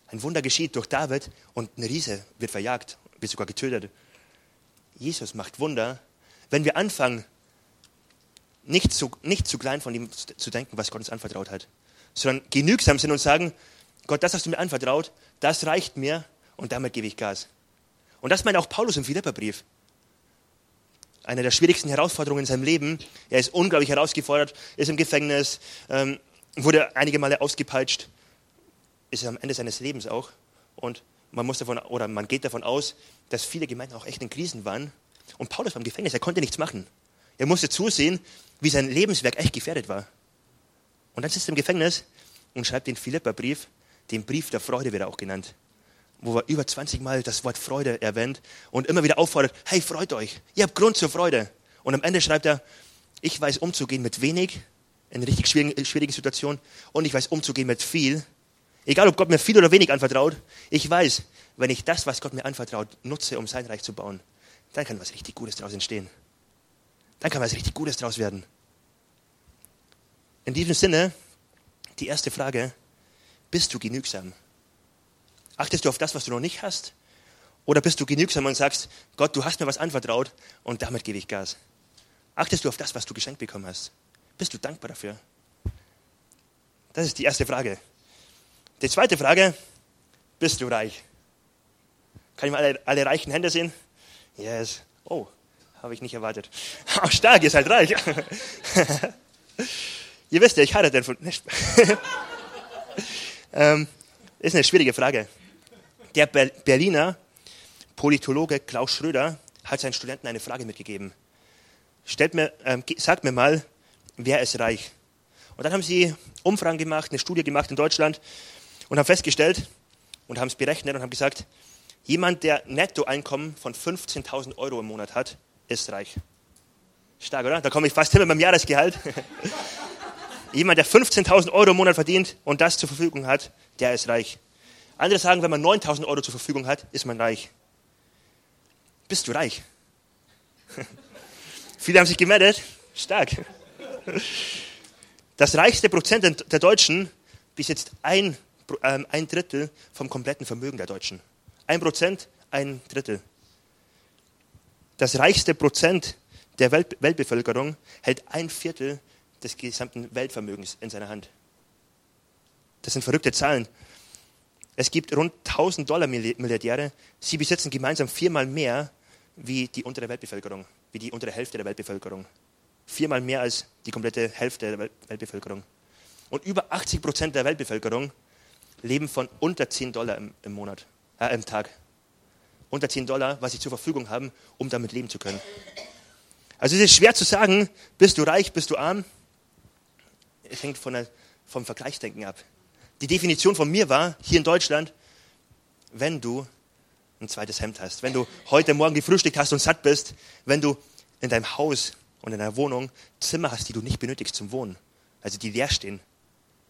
Ein Wunder geschieht durch David und ein Riese wird verjagt, wird sogar getötet. Jesus macht Wunder, wenn wir anfangen, nicht zu, nicht zu klein von ihm zu denken, was Gott uns anvertraut hat, sondern genügsam sind und sagen, Gott, das hast du mir anvertraut, das reicht mir und damit gebe ich Gas. Und das meint auch Paulus im Philipperbrief. Eine der schwierigsten Herausforderungen in seinem Leben. Er ist unglaublich herausgefordert, ist im Gefängnis, ähm, wurde einige Male ausgepeitscht, ist am Ende seines Lebens auch. Und man muss davon, oder man geht davon aus, dass viele Gemeinden auch echt in Krisen waren. Und Paulus war im Gefängnis, er konnte nichts machen. Er musste zusehen, wie sein Lebenswerk echt gefährdet war. Und dann sitzt er im Gefängnis und schreibt den Philipperbrief, den Brief der Freude wird er auch genannt, wo er über 20 Mal das Wort Freude erwähnt und immer wieder auffordert, hey, freut euch, ihr habt Grund zur Freude. Und am Ende schreibt er, ich weiß umzugehen mit wenig, in richtig schwierigen, schwierigen Situationen, und ich weiß umzugehen mit viel. Egal, ob Gott mir viel oder wenig anvertraut, ich weiß, wenn ich das, was Gott mir anvertraut, nutze, um sein Reich zu bauen, dann kann was richtig Gutes daraus entstehen. Dann kann was richtig Gutes daraus werden. In diesem Sinne, die erste Frage, bist du genügsam? Achtest du auf das, was du noch nicht hast? Oder bist du genügsam und sagst, Gott, du hast mir was anvertraut und damit gebe ich Gas? Achtest du auf das, was du geschenkt bekommen hast? Bist du dankbar dafür? Das ist die erste Frage. Die zweite Frage, bist du reich? Kann ich mal alle, alle reichen Hände sehen? Yes. Oh, habe ich nicht erwartet. Oh, stark, ihr seid reich. Ihr wisst ja, ich heirate von. ähm, ist eine schwierige Frage. Der Berliner Politologe Klaus Schröder hat seinen Studenten eine Frage mitgegeben. Stellt mir, ähm, sagt mir mal, wer ist reich? Und dann haben sie Umfragen gemacht, eine Studie gemacht in Deutschland und haben festgestellt und haben es berechnet und haben gesagt, jemand, der Nettoeinkommen von 15.000 Euro im Monat hat, ist reich. Stark, oder? Da komme ich fast hin mit meinem Jahresgehalt. Jemand, der 15.000 Euro im Monat verdient und das zur Verfügung hat, der ist reich. Andere sagen, wenn man 9.000 Euro zur Verfügung hat, ist man reich. Bist du reich? Viele haben sich gemeldet. Stark. Das reichste Prozent der Deutschen besitzt ein, äh, ein Drittel vom kompletten Vermögen der Deutschen. Ein Prozent, ein Drittel. Das reichste Prozent der Welt, Weltbevölkerung hält ein Viertel des gesamten Weltvermögens in seiner Hand. Das sind verrückte Zahlen. Es gibt rund 1000 Dollar Milliardäre. Sie besitzen gemeinsam viermal mehr wie die untere Weltbevölkerung, wie die untere Hälfte der Weltbevölkerung. Viermal mehr als die komplette Hälfte der Weltbevölkerung. Und über 80 Prozent der Weltbevölkerung leben von unter 10 Dollar im, im Monat, äh, im Tag. Unter 10 Dollar, was sie zur Verfügung haben, um damit leben zu können. Also es ist schwer zu sagen, bist du reich, bist du arm. Es hängt von der, vom Vergleichsdenken ab. Die Definition von mir war, hier in Deutschland, wenn du ein zweites Hemd hast, wenn du heute Morgen gefrühstückt hast und satt bist, wenn du in deinem Haus und in deiner Wohnung Zimmer hast, die du nicht benötigst zum Wohnen, also die leer stehen,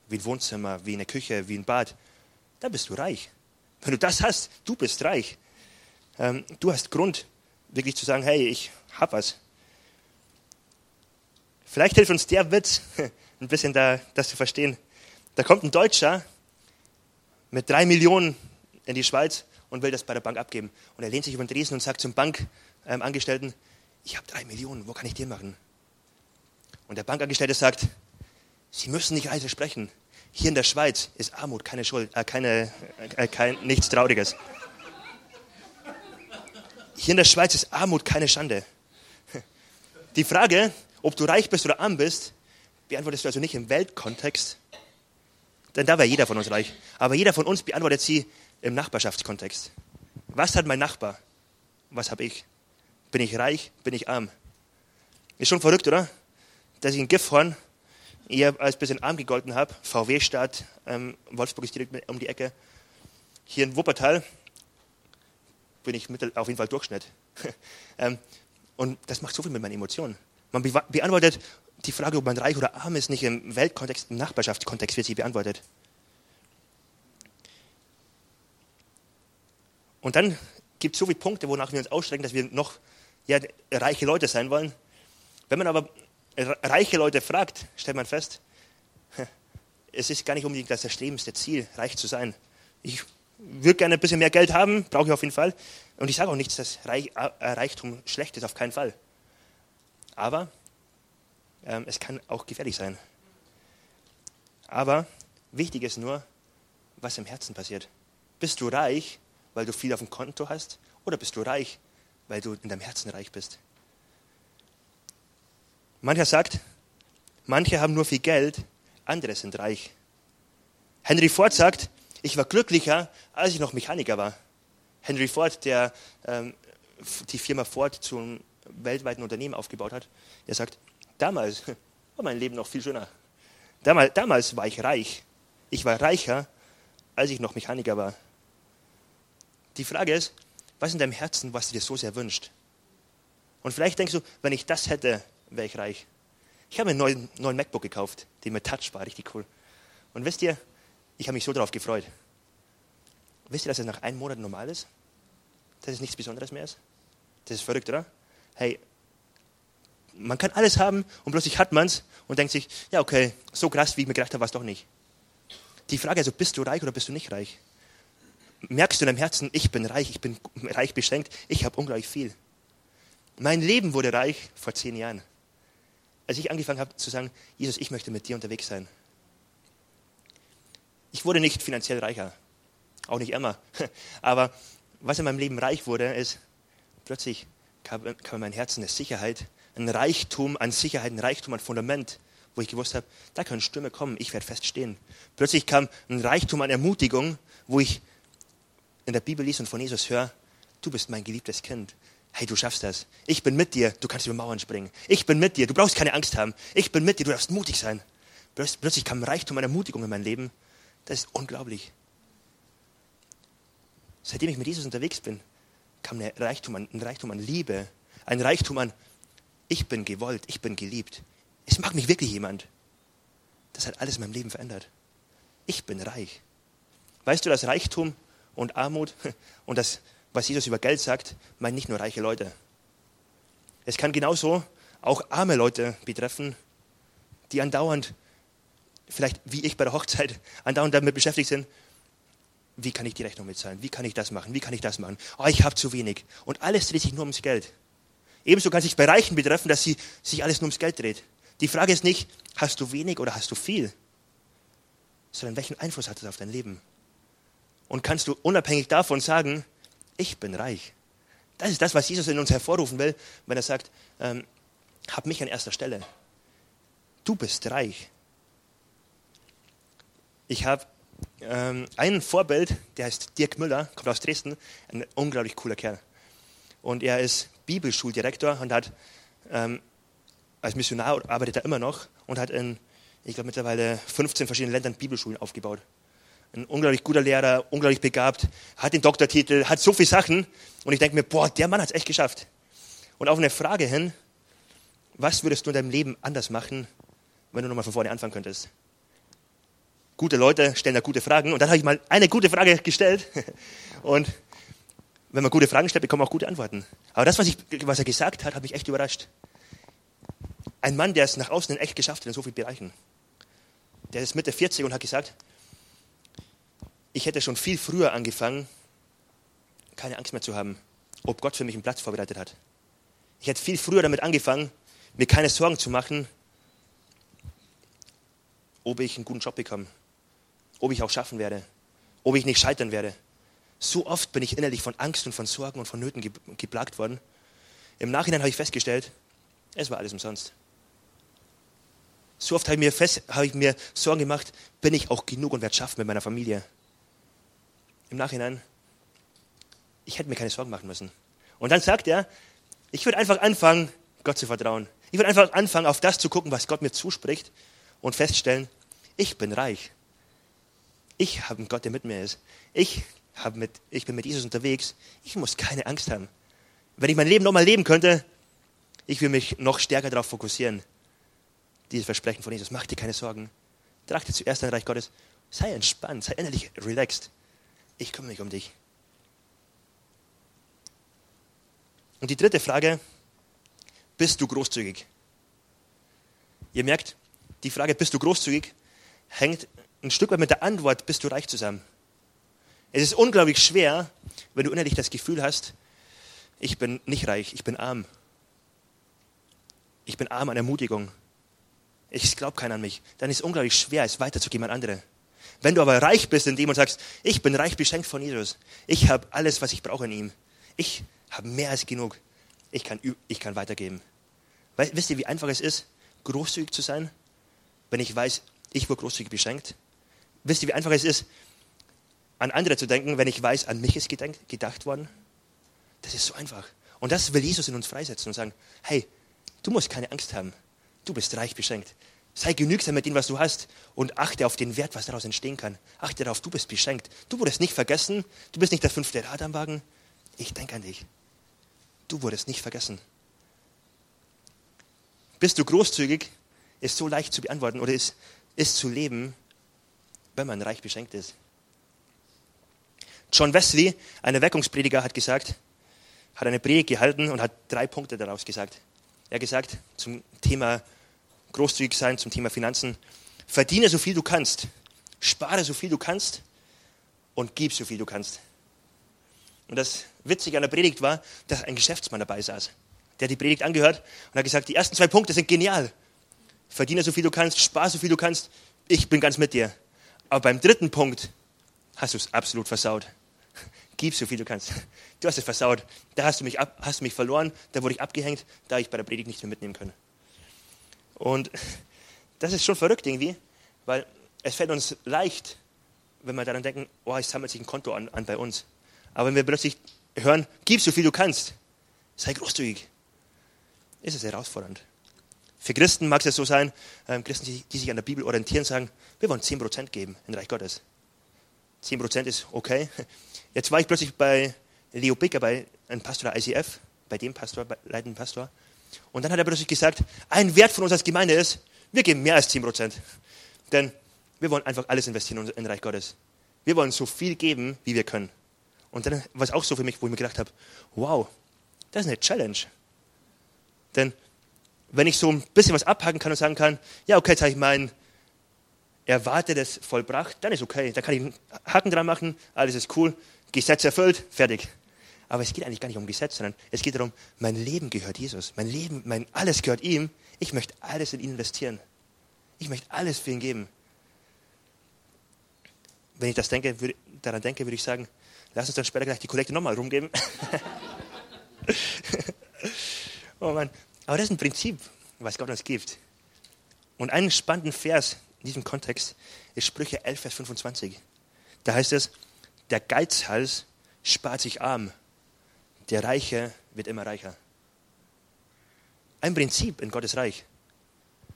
wie ein Wohnzimmer, wie eine Küche, wie ein Bad, dann bist du reich. Wenn du das hast, du bist reich. Ähm, du hast Grund, wirklich zu sagen, hey, ich hab was. Vielleicht hilft uns der Witz, ein bisschen da, das zu verstehen. Da kommt ein Deutscher mit drei Millionen in die Schweiz und will das bei der Bank abgeben. Und er lehnt sich über den Dresen und sagt zum Bankangestellten, ähm, ich habe drei Millionen, wo kann ich dir machen? Und der Bankangestellte sagt, Sie müssen nicht leise sprechen. Hier in der Schweiz ist Armut keine Schuld, äh, keine, äh, kein, nichts Trauriges. Hier in der Schweiz ist Armut keine Schande. Die Frage, ob du reich bist oder arm bist, beantwortest du also nicht im Weltkontext, denn da wäre jeder von uns reich. Aber jeder von uns beantwortet sie im Nachbarschaftskontext. Was hat mein Nachbar? Was habe ich? Bin ich reich? Bin ich arm? Ist schon verrückt, oder? Dass ich in Gifhorn eher als bisschen arm gegolten habe. VW-Stadt, ähm, Wolfsburg ist direkt um die Ecke. Hier in Wuppertal bin ich mittel, auf jeden Fall Durchschnitt. ähm, und das macht so viel mit meinen Emotionen. Man be beantwortet die Frage, ob man reich oder arm ist, nicht im Weltkontext, im Nachbarschaftskontext wird sie beantwortet. Und dann gibt es so viele Punkte, wonach wir uns ausstrecken, dass wir noch ja, reiche Leute sein wollen. Wenn man aber reiche Leute fragt, stellt man fest, es ist gar nicht unbedingt das erstrebendste Ziel, reich zu sein. Ich würde gerne ein bisschen mehr Geld haben, brauche ich auf jeden Fall. Und ich sage auch nichts, dass äh, Reichtum schlecht ist, auf keinen Fall. Aber ähm, es kann auch gefährlich sein. Aber wichtig ist nur, was im Herzen passiert. Bist du reich, weil du viel auf dem Konto hast, oder bist du reich, weil du in deinem Herzen reich bist? Mancher sagt, manche haben nur viel Geld, andere sind reich. Henry Ford sagt, ich war glücklicher, als ich noch Mechaniker war. Henry Ford, der ähm, die Firma Ford zum weltweiten Unternehmen aufgebaut hat, er sagt, damals war mein Leben noch viel schöner. Damals, damals war ich reich. Ich war reicher, als ich noch Mechaniker war. Die Frage ist, was in deinem Herzen, was du dir so sehr wünscht? Und vielleicht denkst du, wenn ich das hätte, wäre ich reich. Ich habe mir einen neuen, neuen MacBook gekauft, den mit Touch war, richtig cool. Und wisst ihr, ich habe mich so darauf gefreut. Wisst ihr, dass es nach einem Monat normal ist? Dass es nichts Besonderes mehr ist? Das ist verrückt, oder? Hey, man kann alles haben und plötzlich hat man es und denkt sich, ja, okay, so krass, wie ich mir gedacht habe, war es doch nicht. Die Frage also, bist du reich oder bist du nicht reich? Merkst du in deinem Herzen, ich bin reich, ich bin reich beschränkt, ich habe unglaublich viel. Mein Leben wurde reich vor zehn Jahren als ich angefangen habe zu sagen, Jesus, ich möchte mit dir unterwegs sein. Ich wurde nicht finanziell reicher, auch nicht ärmer. Aber was in meinem Leben reich wurde, ist, plötzlich kam, in mein Herz eine Sicherheit, ein Reichtum an Sicherheit, ein Reichtum an Fundament, wo ich gewusst habe, da können Stürme kommen, ich werde feststehen. Plötzlich kam ein Reichtum an Ermutigung, wo ich in der Bibel lese und von Jesus höre, du bist mein geliebtes Kind hey, du schaffst das. Ich bin mit dir, du kannst über Mauern springen. Ich bin mit dir, du brauchst keine Angst haben. Ich bin mit dir, du darfst mutig sein. Plötzlich kam Reichtum an Ermutigung in mein Leben. Das ist unglaublich. Seitdem ich mit Jesus unterwegs bin, kam ein Reichtum an, ein Reichtum an Liebe, ein Reichtum an, ich bin gewollt, ich bin geliebt. Es mag mich wirklich jemand. Das hat alles in meinem Leben verändert. Ich bin reich. Weißt du, dass Reichtum und Armut und das was Jesus über Geld sagt, meint nicht nur reiche Leute. Es kann genauso auch arme Leute betreffen, die andauernd, vielleicht wie ich bei der Hochzeit, andauernd damit beschäftigt sind, wie kann ich die Rechnung mitzahlen? Wie kann ich das machen? Wie kann ich das machen? Oh, ich habe zu wenig. Und alles dreht sich nur ums Geld. Ebenso kann sich bei Reichen betreffen, dass sie, sich alles nur ums Geld dreht. Die Frage ist nicht, hast du wenig oder hast du viel? Sondern welchen Einfluss hat das auf dein Leben? Und kannst du unabhängig davon sagen, ich bin reich. Das ist das, was Jesus in uns hervorrufen will, wenn er sagt, ähm, hab mich an erster Stelle. Du bist reich. Ich habe ähm, ein Vorbild, der heißt Dirk Müller, kommt aus Dresden, ein unglaublich cooler Kerl. Und er ist Bibelschuldirektor und hat ähm, als Missionar arbeitet er immer noch und hat in, ich glaube, mittlerweile 15 verschiedenen Ländern Bibelschulen aufgebaut. Ein unglaublich guter Lehrer, unglaublich begabt, hat den Doktortitel, hat so viele Sachen. Und ich denke mir, boah, der Mann hat es echt geschafft. Und auf eine Frage hin, was würdest du in deinem Leben anders machen, wenn du nochmal von vorne anfangen könntest? gute Leute stellen da gute Fragen. Und dann habe ich mal eine gute Frage gestellt. Und wenn man gute Fragen stellt, bekommt man auch gute Antworten. Aber das, was, ich, was er gesagt hat, hat mich echt überrascht. Ein Mann, der es nach außen echt geschafft hat in so vielen Bereichen. Der ist Mitte 40 und hat gesagt, ich hätte schon viel früher angefangen, keine Angst mehr zu haben, ob Gott für mich einen Platz vorbereitet hat. Ich hätte viel früher damit angefangen, mir keine Sorgen zu machen, ob ich einen guten Job bekomme, ob ich auch schaffen werde, ob ich nicht scheitern werde. So oft bin ich innerlich von Angst und von Sorgen und von Nöten geplagt worden. Im Nachhinein habe ich festgestellt, es war alles umsonst. So oft habe ich, mir fest, habe ich mir Sorgen gemacht, bin ich auch genug und werde schaffen mit meiner Familie. Im Nachhinein, ich hätte mir keine Sorgen machen müssen. Und dann sagt er, ich würde einfach anfangen, Gott zu vertrauen. Ich würde einfach anfangen, auf das zu gucken, was Gott mir zuspricht und feststellen, ich bin reich. Ich habe einen Gott, der mit mir ist. Ich, mit, ich bin mit Jesus unterwegs. Ich muss keine Angst haben. Wenn ich mein Leben nochmal leben könnte, ich will mich noch stärker darauf fokussieren. Dieses Versprechen von Jesus. Mach dir keine Sorgen. Trachte zuerst an Reich Gottes. Sei entspannt, sei innerlich relaxed. Ich kümmere mich um dich. Und die dritte Frage, bist du großzügig? Ihr merkt, die Frage, bist du großzügig, hängt ein Stück weit mit der Antwort, bist du reich zusammen. Es ist unglaublich schwer, wenn du innerlich das Gefühl hast, ich bin nicht reich, ich bin arm. Ich bin arm an Ermutigung. Ich glaube keiner an mich. Dann ist es unglaublich schwer, es weiterzugeben an andere. Wenn du aber reich bist in dem und sagst, ich bin reich beschenkt von Jesus. Ich habe alles, was ich brauche in ihm. Ich habe mehr als genug. Ich kann, ich kann weitergeben. Wisst ihr, wie einfach es ist, großzügig zu sein? Wenn ich weiß, ich wurde großzügig beschenkt. Wisst ihr, wie einfach es ist, an andere zu denken, wenn ich weiß, an mich ist gedacht worden? Das ist so einfach. Und das will Jesus in uns freisetzen und sagen, hey, du musst keine Angst haben. Du bist reich beschenkt. Sei genügsam mit dem, was du hast und achte auf den Wert, was daraus entstehen kann. Achte darauf, du bist beschenkt. Du wurdest nicht vergessen. Du bist nicht der fünfte Rad am Wagen. Ich denke an dich. Du wurdest nicht vergessen. Bist du großzügig, ist so leicht zu beantworten oder ist, ist zu leben, wenn man reich beschenkt ist. John Wesley, ein Erweckungsprediger, hat gesagt, hat eine Predigt gehalten und hat drei Punkte daraus gesagt. Er hat gesagt, zum Thema großzügig sein, zum Thema Finanzen, verdiene so viel du kannst, spare so viel du kannst und gib so viel du kannst. Und das Witzige an der Predigt war, dass ein Geschäftsmann dabei saß. Der die Predigt angehört und hat gesagt, die ersten zwei Punkte sind genial. Verdiene so viel du kannst, spare so viel du kannst, ich bin ganz mit dir. Aber beim dritten Punkt hast du es absolut versaut. Gib so viel du kannst. Du hast es versaut. Da hast du mich, ab, hast mich verloren, da wurde ich abgehängt, da ich bei der Predigt nichts mehr mitnehmen können. Und das ist schon verrückt irgendwie, weil es fällt uns leicht, wenn wir daran denken, oh, es sammelt sich ein Konto an, an bei uns. Aber wenn wir plötzlich hören, gib so viel du kannst, sei großzügig, ist es herausfordernd. Für Christen mag es so sein, ähm, Christen, die, die, sich an der Bibel orientieren, sagen, wir wollen 10% geben in Reich Gottes. 10% ist okay. Jetzt war ich plötzlich bei Leo Bicker, bei einem Pastor der ICF, bei dem Pastor, bei leitenden Pastor. Und dann hat er plötzlich gesagt, ein Wert von uns als Gemeinde ist, wir geben mehr als 10%. Denn wir wollen einfach alles investieren in Reich Gottes. Wir wollen so viel geben, wie wir können. Und dann war es auch so für mich, wo ich mir gedacht habe, wow, das ist eine Challenge. Denn wenn ich so ein bisschen was abhaken kann und sagen kann, ja, okay, jetzt habe ich mein Erwartetes vollbracht, dann ist okay. Da kann ich einen Haken dran machen, alles ist cool, Gesetz erfüllt, fertig. Aber es geht eigentlich gar nicht um Gesetz, sondern es geht darum, mein Leben gehört Jesus. Mein Leben, mein alles gehört ihm. Ich möchte alles in ihn investieren. Ich möchte alles für ihn geben. Wenn ich das denke, würde, daran denke, würde ich sagen, lass uns dann später gleich die Kollekte nochmal rumgeben. oh Mann, aber das ist ein Prinzip, was Gott uns gibt. Und einen spannenden Vers in diesem Kontext ist Sprüche 11, Vers 25. Da heißt es, der Geizhals spart sich arm, der Reiche wird immer reicher. Ein Prinzip in Gottes Reich.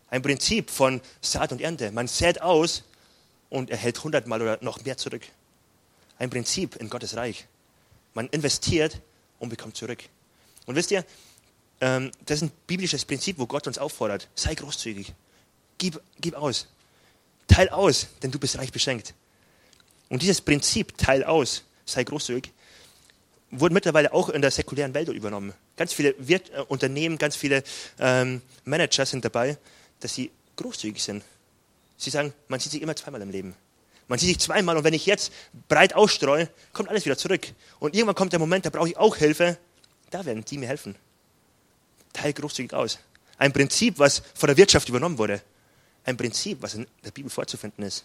Ein Prinzip von Saat und Ernte. Man sät aus und erhält hundertmal oder noch mehr zurück. Ein Prinzip in Gottes Reich. Man investiert und bekommt zurück. Und wisst ihr, ähm, das ist ein biblisches Prinzip, wo Gott uns auffordert. Sei großzügig. Gib, gib aus. Teil aus, denn du bist reich beschenkt. Und dieses Prinzip, teil aus, sei großzügig, wurde mittlerweile auch in der säkulären Welt übernommen. Ganz viele Wirt äh, Unternehmen, ganz viele ähm, Manager sind dabei, dass sie großzügig sind. Sie sagen, man sieht sich immer zweimal im Leben. Man sieht sich zweimal und wenn ich jetzt breit ausstreue, kommt alles wieder zurück. Und irgendwann kommt der Moment, da brauche ich auch Hilfe. Da werden die mir helfen. Teil großzügig aus. Ein Prinzip, was von der Wirtschaft übernommen wurde. Ein Prinzip, was in der Bibel vorzufinden ist.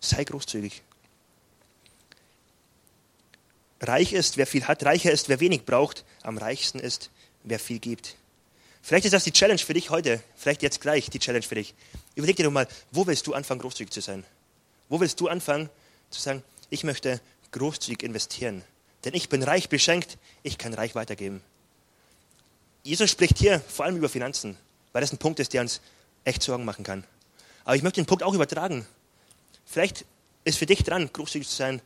Sei großzügig. Reich ist, wer viel hat, reicher ist, wer wenig braucht, am reichsten ist, wer viel gibt. Vielleicht ist das die Challenge für dich heute, vielleicht jetzt gleich die Challenge für dich. Überleg dir doch mal, wo willst du anfangen, großzügig zu sein? Wo willst du anfangen zu sagen, ich möchte großzügig investieren? Denn ich bin reich beschenkt, ich kann reich weitergeben. Jesus spricht hier vor allem über Finanzen, weil das ein Punkt ist, der uns echt Sorgen machen kann. Aber ich möchte den Punkt auch übertragen. Vielleicht ist für dich dran, großzügig zu sein,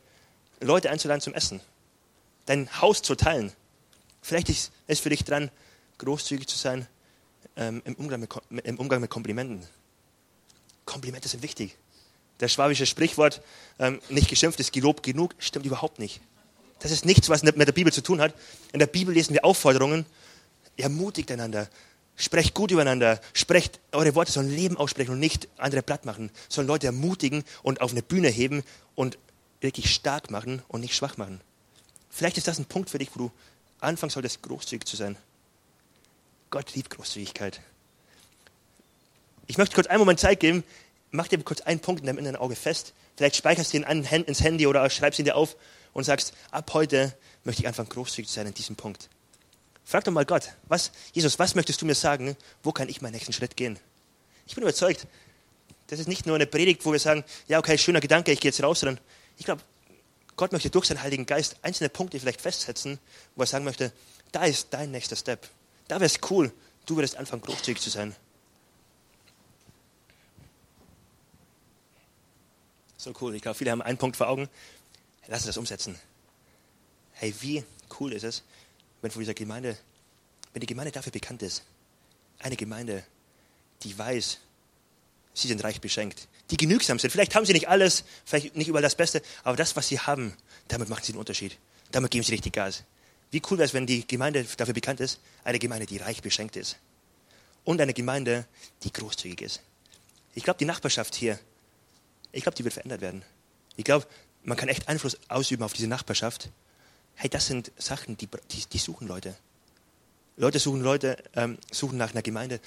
Leute einzuladen zum Essen, dein Haus zu teilen. Vielleicht ist es für dich dran, großzügig zu sein ähm, im, Umgang mit, im, Umgang mit, Komplimenten. Komplimente sind wichtig. Das schwabische Sprichwort, ähm, nicht geschimpft ist gelobt genug, stimmt überhaupt nicht. Das ist nichts, was mit der Bibel zu tun hat. In der Bibel lesen wir Aufforderungen, ermutigt einander, sprecht gut übereinander, sprecht, eure Worte sollen Leben aussprechen und nicht andere platt machen, sollen Leute ermutigen und auf eine Bühne heben und wirklich stark machen und nicht schwach machen. Vielleicht ist das ein Punkt für dich, wo du anfangen solltest, großzügig zu sein. Gott liebt Großzügigkeit. Ich möchte kurz einen Moment Zeit geben. Mach dir kurz einen Punkt in deinem inneren Auge fest. Vielleicht speicherst du ihn ins Handy oder schreibst ihn dir auf und sagst, ab heute möchte ich anfangen, großzügig zu sein in diesem Punkt. Frag doch mal Gott, was, Jesus, was möchtest du mir sagen? Wo kann ich meinen nächsten Schritt gehen? Ich bin überzeugt, das ist nicht nur eine Predigt, wo wir sagen, ja, okay, schöner Gedanke, ich gehe jetzt raus, sondern ich glaube, Gott möchte durch seinen Heiligen Geist einzelne Punkte vielleicht festsetzen, wo er sagen möchte, da ist dein nächster Step. Da wäre es cool, du würdest anfangen, großzügig zu sein. So cool. Ich glaube, viele haben einen Punkt vor Augen. Lass uns das umsetzen. Hey, wie cool ist es, wenn von dieser Gemeinde, wenn die Gemeinde dafür bekannt ist, eine Gemeinde, die weiß, sie sind reich beschenkt, die genügsam sind. Vielleicht haben sie nicht alles, vielleicht nicht überall das Beste, aber das, was sie haben, damit machen sie den Unterschied. Damit geben sie richtig Gas. Wie cool wäre es, wenn die Gemeinde dafür bekannt ist, eine Gemeinde, die reich beschenkt ist. Und eine Gemeinde, die großzügig ist. Ich glaube, die Nachbarschaft hier, ich glaube, die wird verändert werden. Ich glaube, man kann echt Einfluss ausüben auf diese Nachbarschaft. Hey, das sind Sachen, die, die, die suchen Leute. Leute suchen Leute, ähm, suchen nach einer Gemeinde,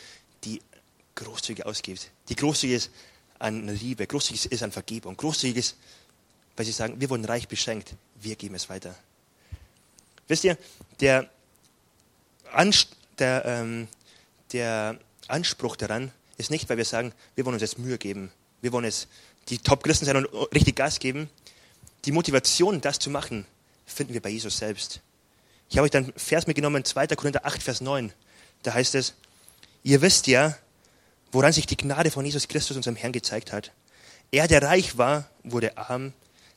die großzügig ausgibt, die großzügig ist an Liebe, großzügig ist an Vergebung, großzügig ist, weil sie sagen, wir wurden reich beschenkt, wir geben es weiter. Wisst ihr, der, Anst der, ähm, der Anspruch daran ist nicht, weil wir sagen, wir wollen uns jetzt Mühe geben, wir wollen jetzt die Top-Christen sein und richtig Gas geben. Die Motivation, das zu machen, finden wir bei Jesus selbst. Ich habe euch dann Vers mitgenommen, 2. Korinther 8, Vers 9. Da heißt es, ihr wisst ja, woran sich die Gnade von Jesus Christus, unserem Herrn, gezeigt hat. Er, der reich war, wurde arm,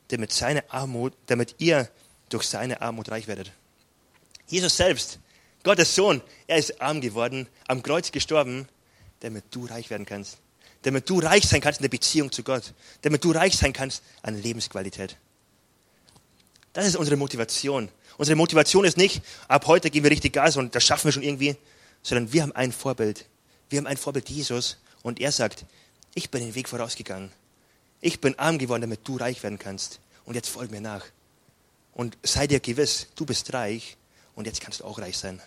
damit, seine Armut, damit ihr durch seine Armut reich werdet. Jesus selbst, Gottes Sohn, er ist arm geworden, am Kreuz gestorben, damit du reich werden kannst. Damit du reich sein kannst in der Beziehung zu Gott. Damit du reich sein kannst an Lebensqualität. Das ist unsere Motivation. Unsere Motivation ist nicht, ab heute geben wir richtig Gas und das schaffen wir schon irgendwie, sondern wir haben ein Vorbild. Wir haben ein Vorbild Jesus und er sagt, ich bin den Weg vorausgegangen. Ich bin arm geworden, damit du reich werden kannst. Und jetzt folg mir nach. Und sei dir gewiss, du bist reich und jetzt kannst du auch reich sein.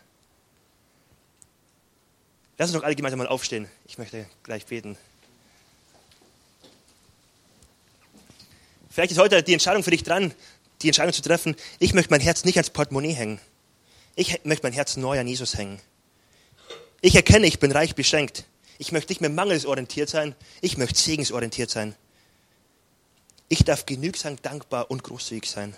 Lass uns doch alle gemeinsam mal aufstehen. Ich möchte gleich beten. Vielleicht ist heute die Entscheidung für dich dran, die Entscheidung zu treffen, ich möchte mein Herz nicht ans Portemonnaie hängen. Ich möchte mein Herz neu an Jesus hängen. Ich erkenne, ich bin reich beschenkt. Ich möchte nicht mehr mangelsorientiert sein, ich möchte segensorientiert sein. Ich darf genügsam dankbar und großzügig sein.